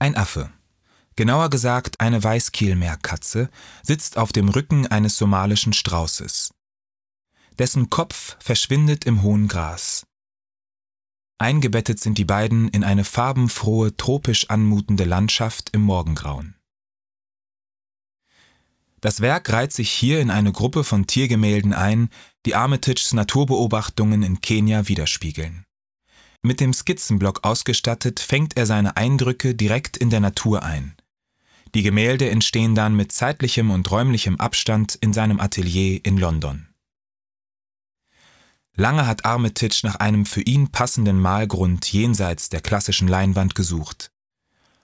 Ein Affe, genauer gesagt eine Weißkehlmeerkatze, sitzt auf dem Rücken eines somalischen Straußes. Dessen Kopf verschwindet im hohen Gras. Eingebettet sind die beiden in eine farbenfrohe, tropisch anmutende Landschaft im Morgengrauen. Das Werk reiht sich hier in eine Gruppe von Tiergemälden ein, die Armitages Naturbeobachtungen in Kenia widerspiegeln. Mit dem Skizzenblock ausgestattet, fängt er seine Eindrücke direkt in der Natur ein. Die Gemälde entstehen dann mit zeitlichem und räumlichem Abstand in seinem Atelier in London. Lange hat Armitage nach einem für ihn passenden Malgrund jenseits der klassischen Leinwand gesucht.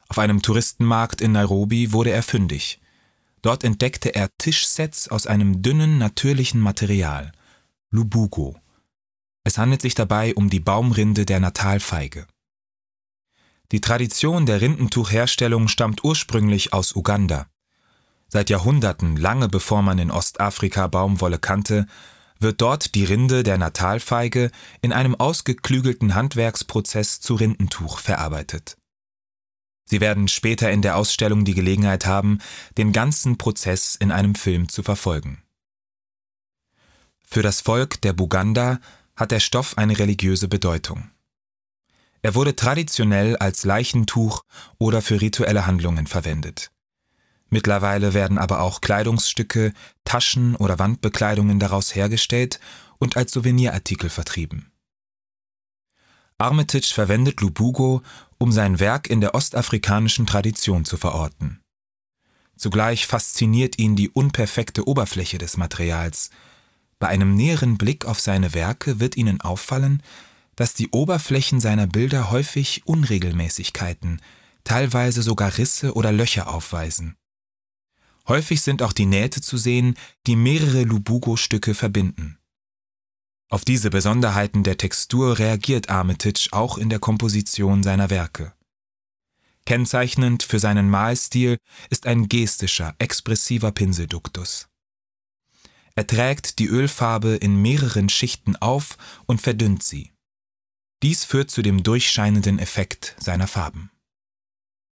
Auf einem Touristenmarkt in Nairobi wurde er fündig. Dort entdeckte er Tischsets aus einem dünnen, natürlichen Material, Lubugo. Es handelt sich dabei um die Baumrinde der Natalfeige. Die Tradition der Rindentuchherstellung stammt ursprünglich aus Uganda. Seit Jahrhunderten, lange bevor man in Ostafrika Baumwolle kannte, wird dort die Rinde der Natalfeige in einem ausgeklügelten Handwerksprozess zu Rindentuch verarbeitet. Sie werden später in der Ausstellung die Gelegenheit haben, den ganzen Prozess in einem Film zu verfolgen. Für das Volk der Buganda hat der Stoff eine religiöse Bedeutung. Er wurde traditionell als Leichentuch oder für rituelle Handlungen verwendet. Mittlerweile werden aber auch Kleidungsstücke, Taschen oder Wandbekleidungen daraus hergestellt und als Souvenirartikel vertrieben. Armitage verwendet Lubugo, um sein Werk in der ostafrikanischen Tradition zu verorten. Zugleich fasziniert ihn die unperfekte Oberfläche des Materials. Bei einem näheren Blick auf seine Werke wird ihnen auffallen, dass die Oberflächen seiner Bilder häufig Unregelmäßigkeiten, teilweise sogar Risse oder Löcher aufweisen. Häufig sind auch die Nähte zu sehen, die mehrere Lubugo-Stücke verbinden. Auf diese Besonderheiten der Textur reagiert Armitage auch in der Komposition seiner Werke. Kennzeichnend für seinen Malstil ist ein gestischer, expressiver Pinselduktus. Er trägt die Ölfarbe in mehreren Schichten auf und verdünnt sie. Dies führt zu dem durchscheinenden Effekt seiner Farben.